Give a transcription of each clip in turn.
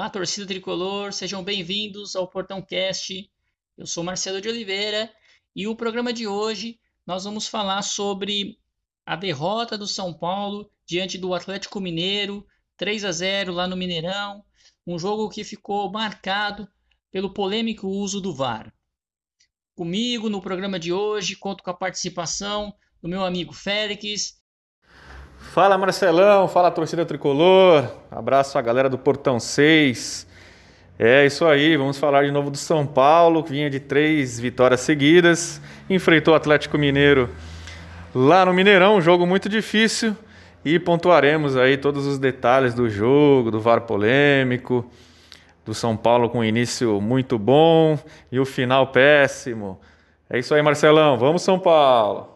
Olá, torcida tricolor, sejam bem-vindos ao Portão Cast. Eu sou Marcelo de Oliveira e o programa de hoje nós vamos falar sobre a derrota do São Paulo diante do Atlético Mineiro, 3 a 0 lá no Mineirão, um jogo que ficou marcado pelo polêmico uso do VAR. Comigo no programa de hoje conto com a participação do meu amigo Félix. Fala Marcelão, fala torcida tricolor, abraço a galera do Portão 6. É isso aí, vamos falar de novo do São Paulo, que vinha de três vitórias seguidas, enfrentou o Atlético Mineiro lá no Mineirão, um jogo muito difícil, e pontuaremos aí todos os detalhes do jogo, do VAR polêmico, do São Paulo com início muito bom e o final péssimo. É isso aí, Marcelão, vamos São Paulo!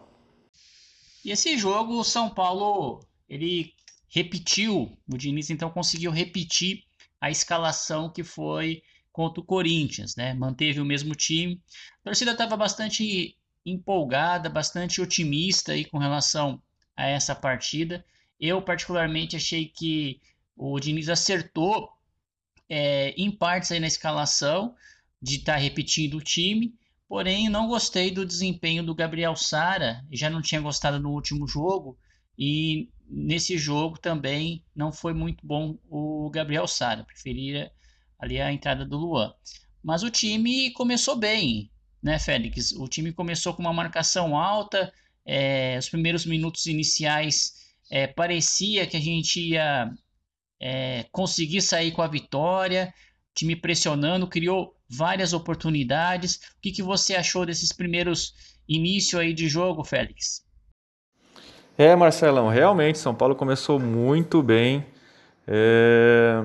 E esse jogo, o São Paulo, ele repetiu, o Diniz então conseguiu repetir a escalação que foi contra o Corinthians, né? Manteve o mesmo time. A torcida estava bastante empolgada, bastante otimista aí com relação a essa partida. Eu particularmente achei que o Diniz acertou é, em partes aí na escalação de estar tá repetindo o time. Porém, não gostei do desempenho do Gabriel Sara. Já não tinha gostado no último jogo e nesse jogo também não foi muito bom o Gabriel Sara, preferia ali a entrada do Luan. Mas o time começou bem, né, Félix? O time começou com uma marcação alta, é, os primeiros minutos iniciais é, parecia que a gente ia é, conseguir sair com a vitória, o time pressionando, criou várias oportunidades. O que, que você achou desses primeiros início aí de jogo, Félix? É, Marcelão, realmente São Paulo começou muito bem. É,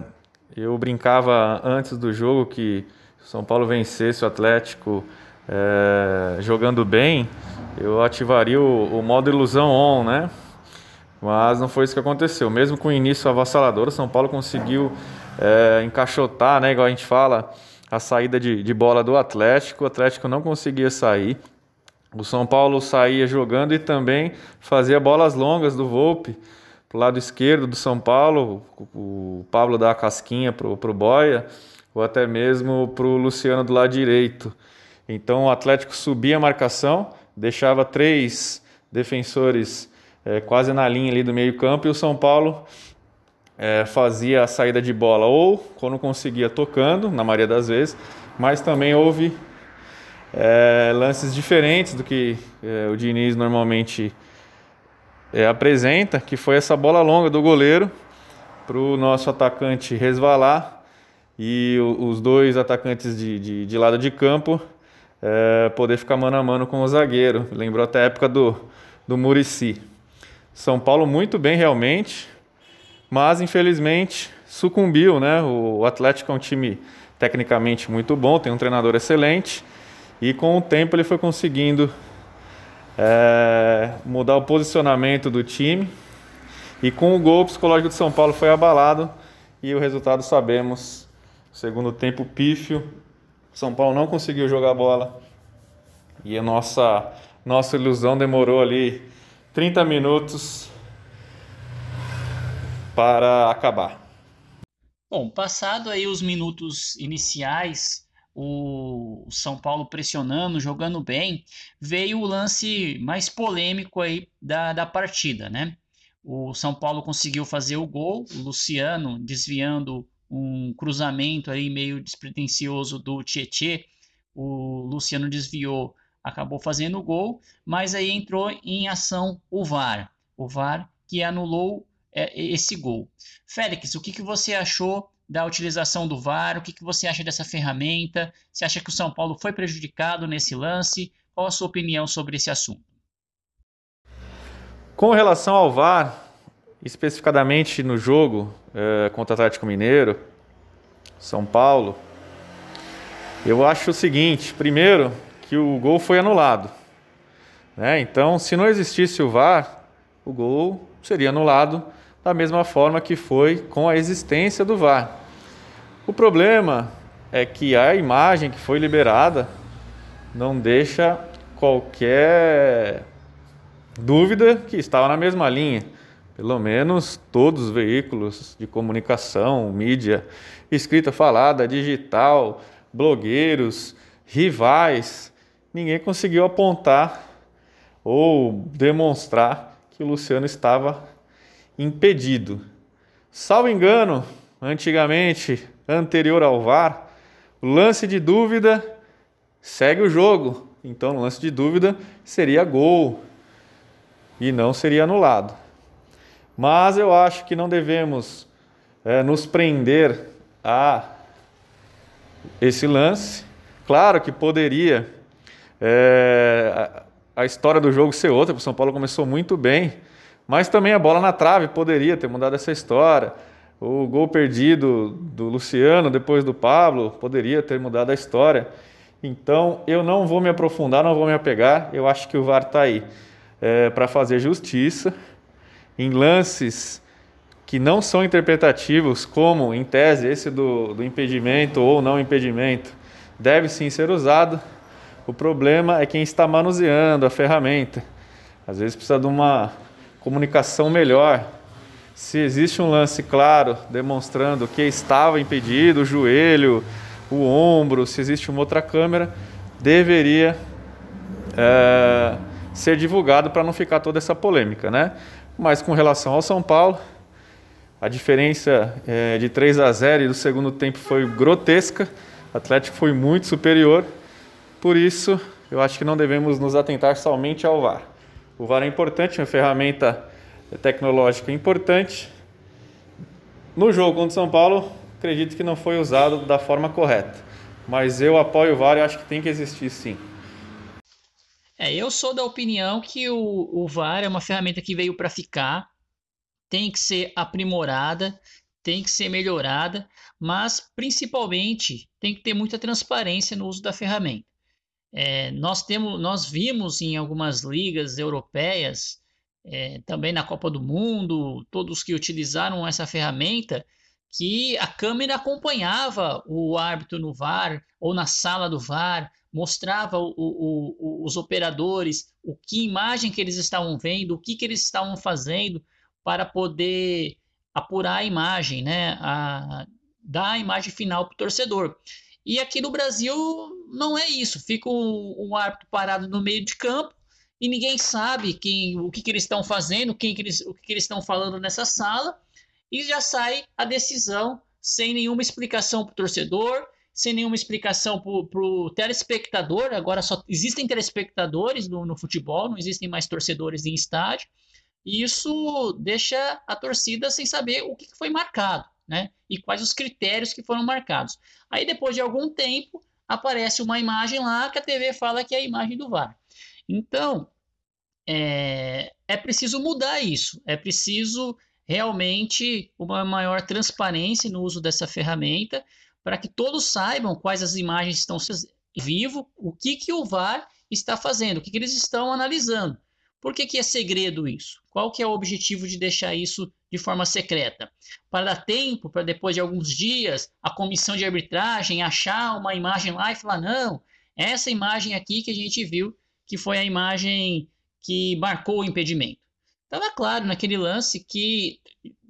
eu brincava antes do jogo que São Paulo vencesse o Atlético é, jogando bem, eu ativaria o, o, modo ilusão on, né? Mas não foi isso que aconteceu. Mesmo com o início avassalador, São Paulo conseguiu é, encaixotar, né? Igual a gente fala, a saída de, de bola do Atlético. O Atlético não conseguia sair. O São Paulo saía jogando e também fazia bolas longas do Volpe para o lado esquerdo do São Paulo, o Pablo dá a casquinha para o Boia, ou até mesmo para o Luciano do lado direito. Então o Atlético subia a marcação, deixava três defensores é, quase na linha ali do meio campo e o São Paulo é, fazia a saída de bola ou quando conseguia tocando, na maioria das vezes, mas também houve é, lances diferentes do que é, o Diniz normalmente é, apresenta, que foi essa bola longa do goleiro para o nosso atacante resvalar e o, os dois atacantes de, de, de lado de campo é, poder ficar mano a mano com o zagueiro. Lembrou até a época do, do Murici. São Paulo muito bem realmente, mas infelizmente sucumbiu, né? O Atlético é um time tecnicamente muito bom, tem um treinador excelente e com o tempo ele foi conseguindo é, mudar o posicionamento do time. E com o gol, o psicológico de São Paulo foi abalado. E o resultado sabemos. Segundo tempo pífio. São Paulo não conseguiu jogar bola. E a nossa, nossa ilusão demorou ali 30 minutos para acabar. Bom, passado aí os minutos iniciais o São Paulo pressionando, jogando bem, veio o lance mais polêmico aí da, da partida, né? O São Paulo conseguiu fazer o gol, o Luciano desviando um cruzamento aí meio despretensioso do Tietê, o Luciano desviou, acabou fazendo o gol, mas aí entrou em ação o VAR, o VAR que anulou esse gol. Félix, o que, que você achou da utilização do VAR? O que, que você acha dessa ferramenta? Você acha que o São Paulo foi prejudicado nesse lance? Qual a sua opinião sobre esse assunto? Com relação ao VAR, especificadamente no jogo é, contra o Atlético Mineiro, São Paulo, eu acho o seguinte: primeiro, que o gol foi anulado. Né? Então, se não existisse o VAR, o gol seria anulado da mesma forma que foi com a existência do VAR. O problema é que a imagem que foi liberada não deixa qualquer dúvida que estava na mesma linha. Pelo menos todos os veículos de comunicação, mídia escrita, falada, digital, blogueiros, rivais, ninguém conseguiu apontar ou demonstrar que o Luciano estava impedido. Salvo engano, antigamente, anterior ao VAR, o lance de dúvida segue o jogo. Então, o lance de dúvida seria gol e não seria anulado. Mas eu acho que não devemos é, nos prender a esse lance. Claro que poderia é, a história do jogo ser outra, porque o São Paulo começou muito bem, mas também a bola na trave poderia ter mudado essa história. O gol perdido do Luciano depois do Pablo poderia ter mudado a história. Então eu não vou me aprofundar, não vou me apegar. Eu acho que o VAR está aí é, para fazer justiça em lances que não são interpretativos, como em tese esse do, do impedimento ou não impedimento, deve sim ser usado. O problema é quem está manuseando a ferramenta. Às vezes precisa de uma comunicação melhor. Se existe um lance claro demonstrando que estava impedido, o joelho, o ombro, se existe uma outra câmera, deveria é, ser divulgado para não ficar toda essa polêmica, né? Mas com relação ao São Paulo, a diferença é, de 3 a 0 e do segundo tempo foi grotesca. O Atlético foi muito superior. Por isso, eu acho que não devemos nos atentar somente ao VAR. O VAR é importante, uma ferramenta tecnológica importante. No jogo contra o São Paulo, acredito que não foi usado da forma correta. Mas eu apoio o VAR e acho que tem que existir sim. É, eu sou da opinião que o, o VAR é uma ferramenta que veio para ficar tem que ser aprimorada, tem que ser melhorada, mas principalmente tem que ter muita transparência no uso da ferramenta. É, nós temos, nós vimos em algumas ligas europeias, é, também na Copa do Mundo, todos que utilizaram essa ferramenta, que a câmera acompanhava o árbitro no VAR ou na sala do VAR, mostrava o, o, o, os operadores, o que imagem que eles estavam vendo, o que, que eles estavam fazendo, para poder apurar a imagem, né? A, dar a imagem final para o torcedor. E aqui no Brasil não é isso. Fica um, um árbitro parado no meio de campo e ninguém sabe quem, o que, que eles estão fazendo, quem que eles, o que, que eles estão falando nessa sala, e já sai a decisão sem nenhuma explicação para o torcedor, sem nenhuma explicação para o telespectador. Agora só existem telespectadores no, no futebol, não existem mais torcedores em estádio. E isso deixa a torcida sem saber o que foi marcado, né? E quais os critérios que foram marcados. Aí depois de algum tempo aparece uma imagem lá que a TV fala que é a imagem do VAR. Então é, é preciso mudar isso. É preciso realmente uma maior transparência no uso dessa ferramenta para que todos saibam quais as imagens estão vivo, o que, que o VAR está fazendo, o que, que eles estão analisando. Por que, que é segredo isso? Qual que é o objetivo de deixar isso de forma secreta? Para dar tempo, para depois de alguns dias, a comissão de arbitragem achar uma imagem lá e falar, não, essa imagem aqui que a gente viu, que foi a imagem que marcou o impedimento. Estava claro naquele lance que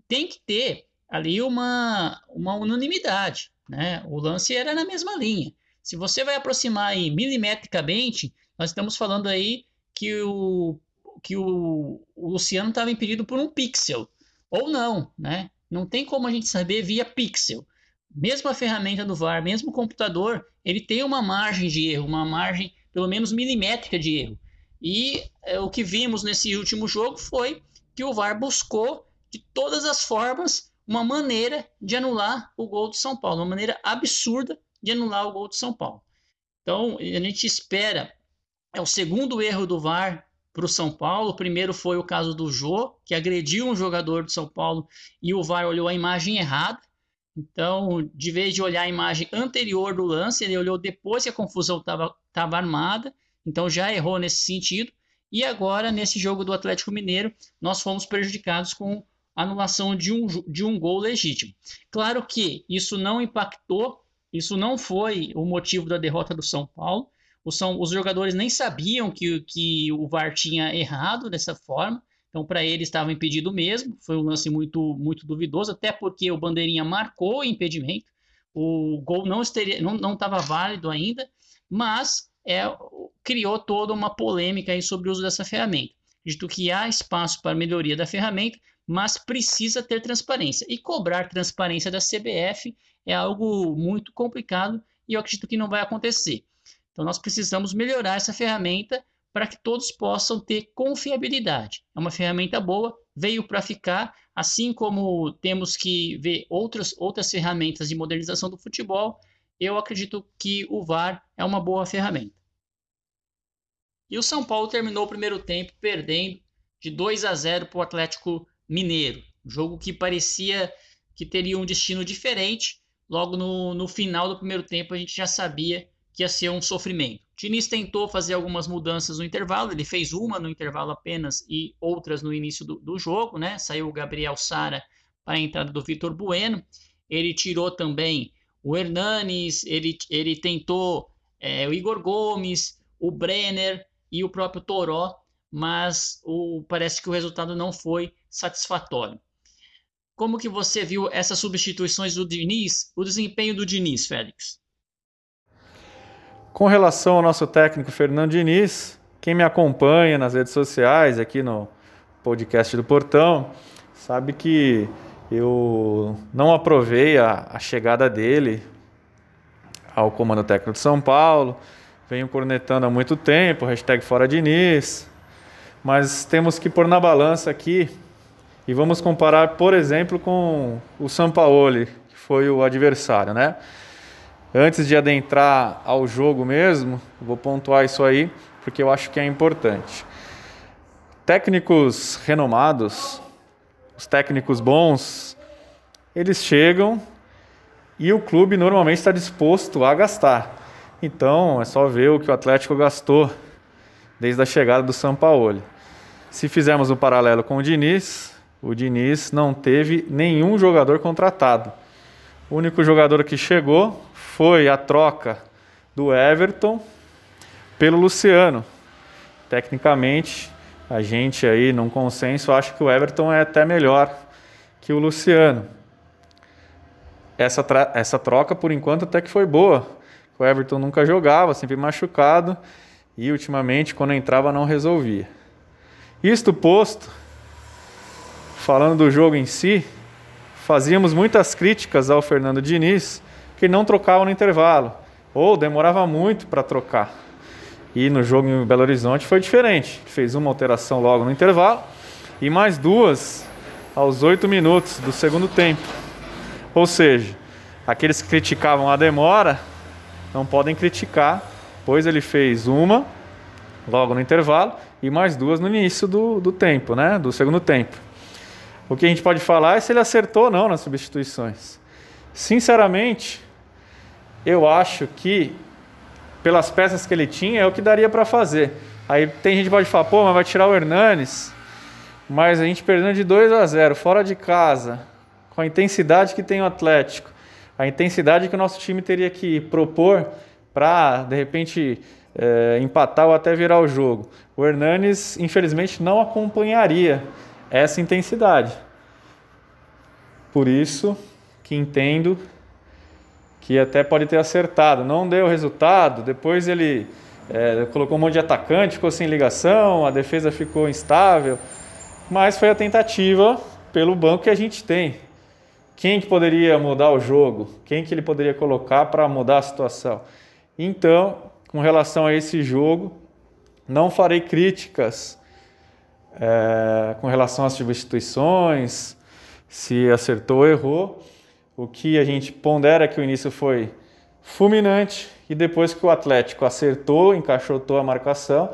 tem que ter ali uma, uma unanimidade. Né? O lance era na mesma linha. Se você vai aproximar aí milimetricamente, nós estamos falando aí que o que o, o Luciano estava impedido por um pixel. Ou não, né? Não tem como a gente saber via pixel. Mesmo a ferramenta do VAR, mesmo o computador, ele tem uma margem de erro, uma margem pelo menos milimétrica de erro. E é, o que vimos nesse último jogo foi que o VAR buscou de todas as formas uma maneira de anular o gol do São Paulo, uma maneira absurda de anular o gol do São Paulo. Então, a gente espera, é o segundo erro do VAR para o São Paulo. Primeiro foi o caso do Jô, que agrediu um jogador do São Paulo e o VAR olhou a imagem errada. Então, de vez de olhar a imagem anterior do lance, ele olhou depois que a confusão estava armada. Então, já errou nesse sentido. E agora, nesse jogo do Atlético Mineiro, nós fomos prejudicados com anulação de um, de um gol legítimo. Claro que isso não impactou, isso não foi o motivo da derrota do São Paulo. São, os jogadores nem sabiam que, que o VAR tinha errado dessa forma. Então, para ele estava impedido mesmo. Foi um lance muito, muito duvidoso, até porque o Bandeirinha marcou o impedimento. O gol não estava não, não válido ainda, mas é, criou toda uma polêmica aí sobre o uso dessa ferramenta. Acredito que há espaço para melhoria da ferramenta, mas precisa ter transparência. E cobrar transparência da CBF é algo muito complicado e eu acredito que não vai acontecer. Então, nós precisamos melhorar essa ferramenta para que todos possam ter confiabilidade. É uma ferramenta boa, veio para ficar, assim como temos que ver outras, outras ferramentas de modernização do futebol, eu acredito que o VAR é uma boa ferramenta. E o São Paulo terminou o primeiro tempo perdendo de 2 a 0 para o Atlético Mineiro. Jogo que parecia que teria um destino diferente. Logo no, no final do primeiro tempo a gente já sabia que ia ser um sofrimento. Diniz tentou fazer algumas mudanças no intervalo, ele fez uma no intervalo apenas e outras no início do, do jogo, né? Saiu o Gabriel Sara para a entrada do Vitor Bueno. Ele tirou também o Hernanes, ele, ele tentou é, o Igor Gomes, o Brenner e o próprio Toró, mas o, parece que o resultado não foi satisfatório. Como que você viu essas substituições do Diniz, o desempenho do Diniz, Félix? Com relação ao nosso técnico Fernando Diniz, quem me acompanha nas redes sociais, aqui no podcast do Portão, sabe que eu não aprovei a, a chegada dele ao comando técnico de São Paulo. Venho cornetando há muito tempo, hashtag fora Diniz. Mas temos que pôr na balança aqui e vamos comparar, por exemplo, com o Sampaoli, que foi o adversário, né? Antes de adentrar ao jogo mesmo, vou pontuar isso aí, porque eu acho que é importante. Técnicos renomados, os técnicos bons, eles chegam e o clube normalmente está disposto a gastar. Então é só ver o que o Atlético gastou desde a chegada do Sampaoli. Se fizermos um paralelo com o Diniz, o Diniz não teve nenhum jogador contratado. O único jogador que chegou foi a troca do Everton pelo Luciano. Tecnicamente, a gente aí, num consenso, acha que o Everton é até melhor que o Luciano. Essa, essa troca, por enquanto, até que foi boa. O Everton nunca jogava, sempre machucado, e ultimamente, quando entrava, não resolvia. Isto posto, falando do jogo em si, fazíamos muitas críticas ao Fernando Diniz que não trocavam no intervalo, ou demorava muito para trocar. E no jogo em Belo Horizonte foi diferente. Fez uma alteração logo no intervalo e mais duas aos oito minutos do segundo tempo. Ou seja, aqueles que criticavam a demora não podem criticar, pois ele fez uma logo no intervalo e mais duas no início do, do tempo, né? Do segundo tempo. O que a gente pode falar é se ele acertou ou não nas substituições. Sinceramente, eu acho que pelas peças que ele tinha é o que daria para fazer. Aí tem gente que pode falar, pô, mas vai tirar o Hernanes. Mas a gente perdendo de 2 a 0 fora de casa, com a intensidade que tem o Atlético, a intensidade que o nosso time teria que propor para, de repente, é, empatar ou até virar o jogo. O Hernanes, infelizmente, não acompanharia essa intensidade. Por isso que entendo que até pode ter acertado. Não deu resultado, depois ele é, colocou um monte de atacante, ficou sem ligação, a defesa ficou instável, mas foi a tentativa pelo banco que a gente tem. Quem que poderia mudar o jogo? Quem que ele poderia colocar para mudar a situação? Então, com relação a esse jogo, não farei críticas é, com relação às substituições, se acertou ou errou. O que a gente pondera que o início foi fulminante e depois que o Atlético acertou, encaixotou a marcação,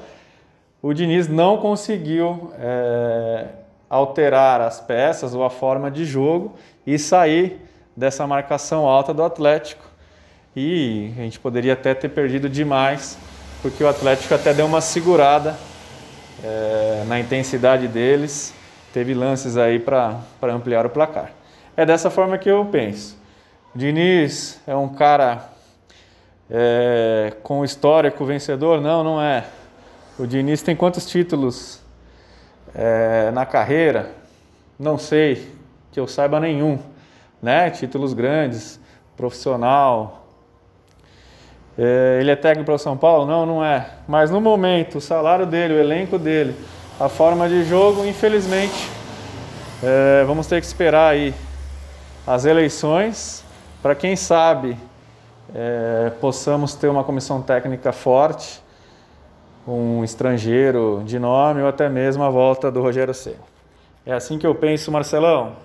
o Diniz não conseguiu é, alterar as peças ou a forma de jogo e sair dessa marcação alta do Atlético. E a gente poderia até ter perdido demais, porque o Atlético até deu uma segurada é, na intensidade deles, teve lances aí para ampliar o placar. É dessa forma que eu penso. Diniz é um cara é, com histórico vencedor? Não, não é. O Diniz tem quantos títulos é, na carreira? Não sei, que eu saiba nenhum. Né? Títulos grandes, profissional. É, ele é técnico para o São Paulo? Não, não é. Mas no momento, o salário dele, o elenco dele, a forma de jogo, infelizmente, é, vamos ter que esperar aí as eleições para quem sabe é, possamos ter uma comissão técnica forte um estrangeiro de nome ou até mesmo a volta do Rogério Ceni. É assim que eu penso, Marcelão.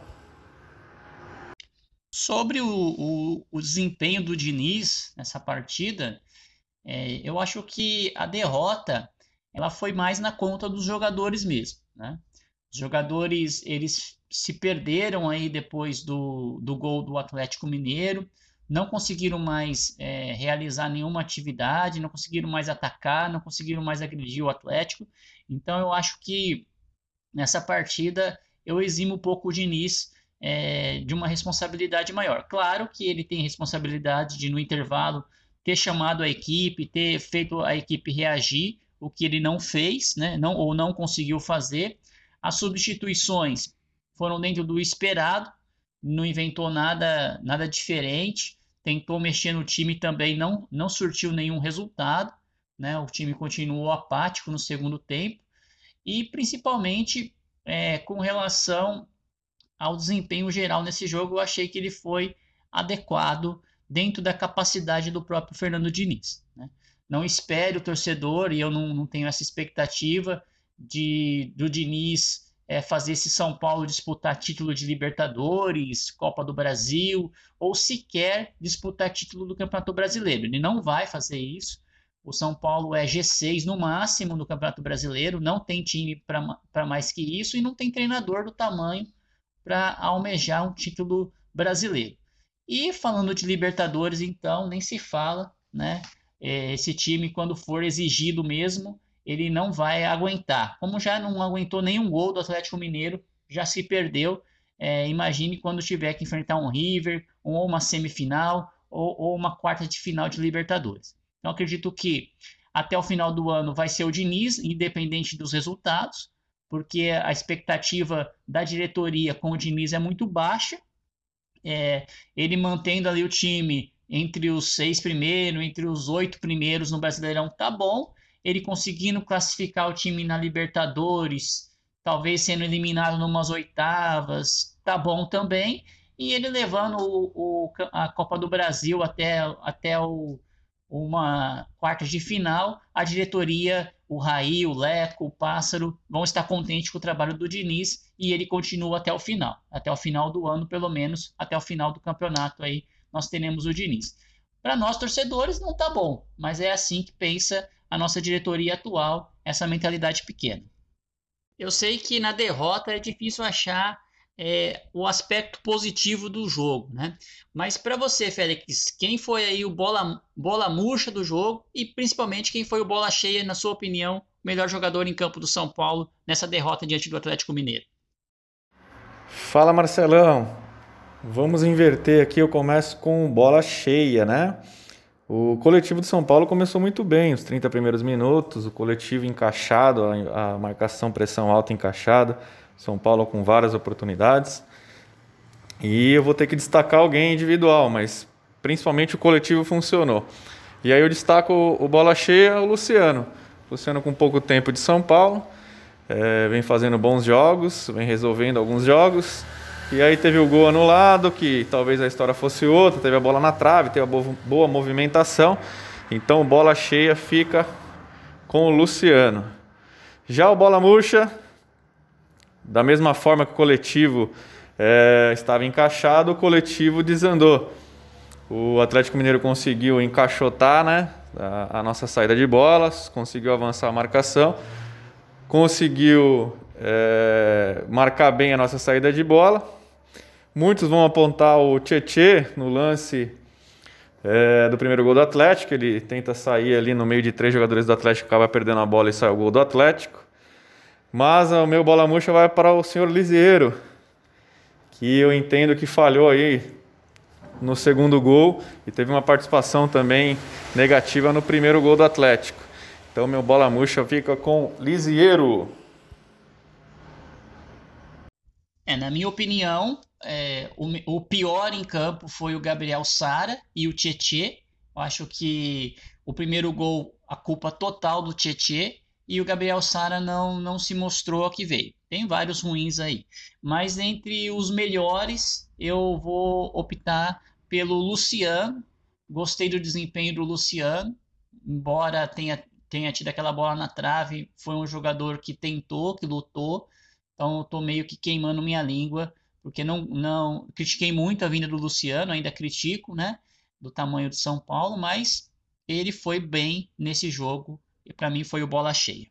Sobre o, o, o desempenho do Diniz nessa partida, é, eu acho que a derrota ela foi mais na conta dos jogadores mesmo. Né? Os jogadores eles se perderam aí depois do, do gol do Atlético Mineiro não conseguiram mais é, realizar nenhuma atividade, não conseguiram mais atacar, não conseguiram mais agredir o Atlético. Então eu acho que nessa partida eu eximo um pouco o Diniz é, de uma responsabilidade maior. Claro que ele tem responsabilidade de no intervalo ter chamado a equipe, ter feito a equipe reagir, o que ele não fez, né? não, ou não conseguiu fazer. As substituições foram dentro do esperado, não inventou nada, nada diferente tentou mexer no time também, não, não surtiu nenhum resultado. Né? O time continuou apático no segundo tempo. E principalmente é, com relação ao desempenho geral nesse jogo, eu achei que ele foi adequado dentro da capacidade do próprio Fernando Diniz. Né? Não espere o torcedor, e eu não, não tenho essa expectativa de do Diniz é, fazer esse São Paulo disputar título de Libertadores, Copa do Brasil, ou sequer disputar título do Campeonato Brasileiro. Ele não vai fazer isso. O São Paulo é G6 no máximo no Campeonato Brasileiro, não tem time para mais que isso e não tem treinador do tamanho para almejar um título brasileiro. E falando de Libertadores, então, nem se fala, né? É, esse time, quando for exigido mesmo, ele não vai aguentar. Como já não aguentou nenhum gol do Atlético Mineiro, já se perdeu. É, imagine quando tiver que enfrentar um River, ou uma semifinal, ou, ou uma quarta de final de Libertadores. Então acredito que até o final do ano vai ser o Diniz, independente dos resultados, porque a expectativa da diretoria com o Diniz é muito baixa. É, ele mantendo ali o time entre os seis primeiros, entre os oito primeiros no Brasileirão, tá bom ele conseguindo classificar o time na Libertadores, talvez sendo eliminado numas oitavas, tá bom também. E ele levando o, o, a Copa do Brasil até, até o, uma quarta de final, a diretoria, o Raí, o Leco, o Pássaro, vão estar contentes com o trabalho do Diniz e ele continua até o final. Até o final do ano, pelo menos, até o final do campeonato aí, nós teremos o Diniz. Para nós torcedores não tá bom, mas é assim que pensa a nossa diretoria atual essa mentalidade pequena. Eu sei que na derrota é difícil achar é, o aspecto positivo do jogo, né? Mas para você, Félix, quem foi aí o bola, bola murcha do jogo e principalmente quem foi o bola cheia, na sua opinião, o melhor jogador em campo do São Paulo nessa derrota diante do Atlético Mineiro? Fala, Marcelão. Vamos inverter aqui. Eu começo com bola cheia, né? O coletivo de São Paulo começou muito bem, os 30 primeiros minutos, o coletivo encaixado, a, marcação pressão alta encaixada, São Paulo com várias oportunidades. E eu vou ter que destacar alguém individual, mas principalmente o coletivo funcionou. E aí eu destaco o, bola cheia, o Luciano. Luciano com pouco tempo de São Paulo, é, vem fazendo bons jogos, vem resolvendo alguns jogos. E aí teve o gol anulado, que talvez a história fosse outra, teve a bola na trave, teve a boa movimentação. Então bola cheia fica com o Luciano. Já o bola murcha, da mesma forma que o coletivo é, estava encaixado, o coletivo desandou. O Atlético Mineiro conseguiu encaixotar né, a, a nossa saída de bolas, conseguiu avançar a marcação, conseguiu é, marcar bem a nossa saída de bola. Muitos vão apontar o Tietê no lance é, do primeiro gol do Atlético. Ele tenta sair ali no meio de três jogadores do Atlético, acaba perdendo a bola e sai o gol do Atlético. Mas o meu bola murcha vai para o senhor Lisieiro, que eu entendo que falhou aí no segundo gol e teve uma participação também negativa no primeiro gol do Atlético. Então meu bola murcha fica com Lisieiro. É, na minha opinião, é, o, o, pior em campo foi o Gabriel Sara e o Tietê. Eu acho que o primeiro gol, a culpa total do Tietê, e o Gabriel Sara não, não se mostrou a que veio. Tem vários ruins aí. Mas entre os melhores, eu vou optar pelo Luciano. Gostei do desempenho do Luciano, embora tenha, tenha tido aquela bola na trave, foi um jogador que tentou, que lutou. Então eu tô meio que queimando minha língua, porque não, não critiquei muito a vinda do Luciano, ainda critico, né? Do tamanho de São Paulo, mas ele foi bem nesse jogo e para mim foi o bola cheia.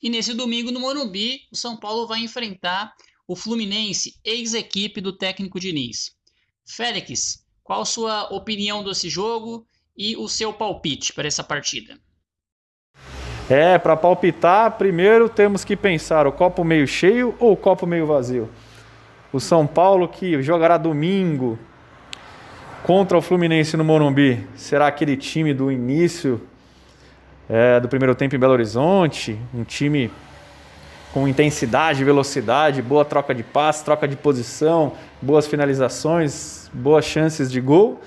E nesse domingo no Morumbi, o São Paulo vai enfrentar o Fluminense, ex-equipe do técnico Diniz. Félix, qual sua opinião desse jogo e o seu palpite para essa partida? É, para palpitar, primeiro temos que pensar o copo meio cheio ou o copo meio vazio. O São Paulo que jogará domingo contra o Fluminense no Morumbi, será aquele time do início é, do primeiro tempo em Belo Horizonte, um time com intensidade, velocidade, boa troca de passe, troca de posição, boas finalizações, boas chances de gol?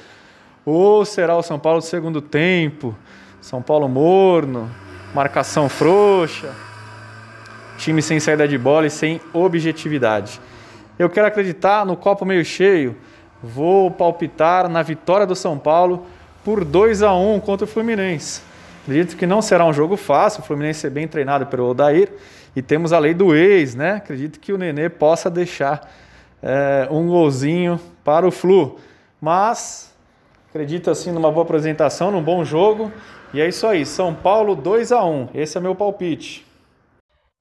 Ou será o São Paulo do segundo tempo, São Paulo morno, marcação frouxa, time sem saída de bola e sem objetividade? Eu quero acreditar no copo meio cheio, vou palpitar na vitória do São Paulo por 2 a 1 contra o Fluminense. Acredito que não será um jogo fácil, o Fluminense é bem treinado pelo Odair e temos a lei do ex, né? Acredito que o Nenê possa deixar é, um golzinho para o Flu. Mas acredito assim numa boa apresentação, num bom jogo. E é isso aí, São Paulo 2 a 1 Esse é meu palpite.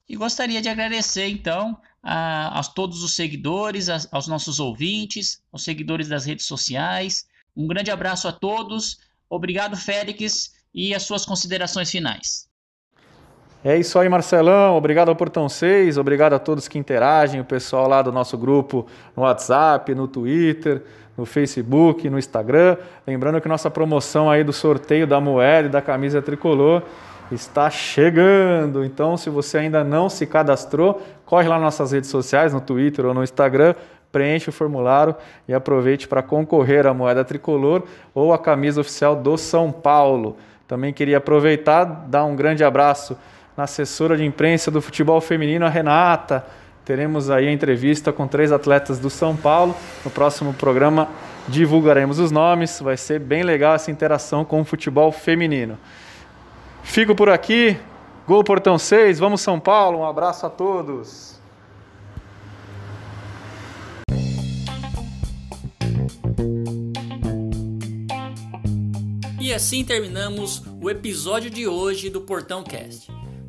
E gostaria de agradecer então a, a todos os seguidores, a, aos nossos ouvintes, aos seguidores das redes sociais. Um grande abraço a todos. Obrigado, Félix e as suas considerações finais. É isso aí, Marcelão. Obrigado ao Portão 6, obrigado a todos que interagem, o pessoal lá do nosso grupo no WhatsApp, no Twitter, no Facebook, no Instagram. Lembrando que nossa promoção aí do sorteio da moeda e da camisa tricolor está chegando. Então, se você ainda não se cadastrou, corre lá nas nossas redes sociais, no Twitter ou no Instagram, preencha o formulário e aproveite para concorrer à moeda tricolor ou à camisa oficial do São Paulo. Também queria aproveitar, dar um grande abraço na assessora de imprensa do futebol feminino, a Renata. Teremos aí a entrevista com três atletas do São Paulo. No próximo programa divulgaremos os nomes. Vai ser bem legal essa interação com o futebol feminino. Fico por aqui. Gol Portão 6, vamos São Paulo. Um abraço a todos. E assim terminamos o episódio de hoje do Portão Cast.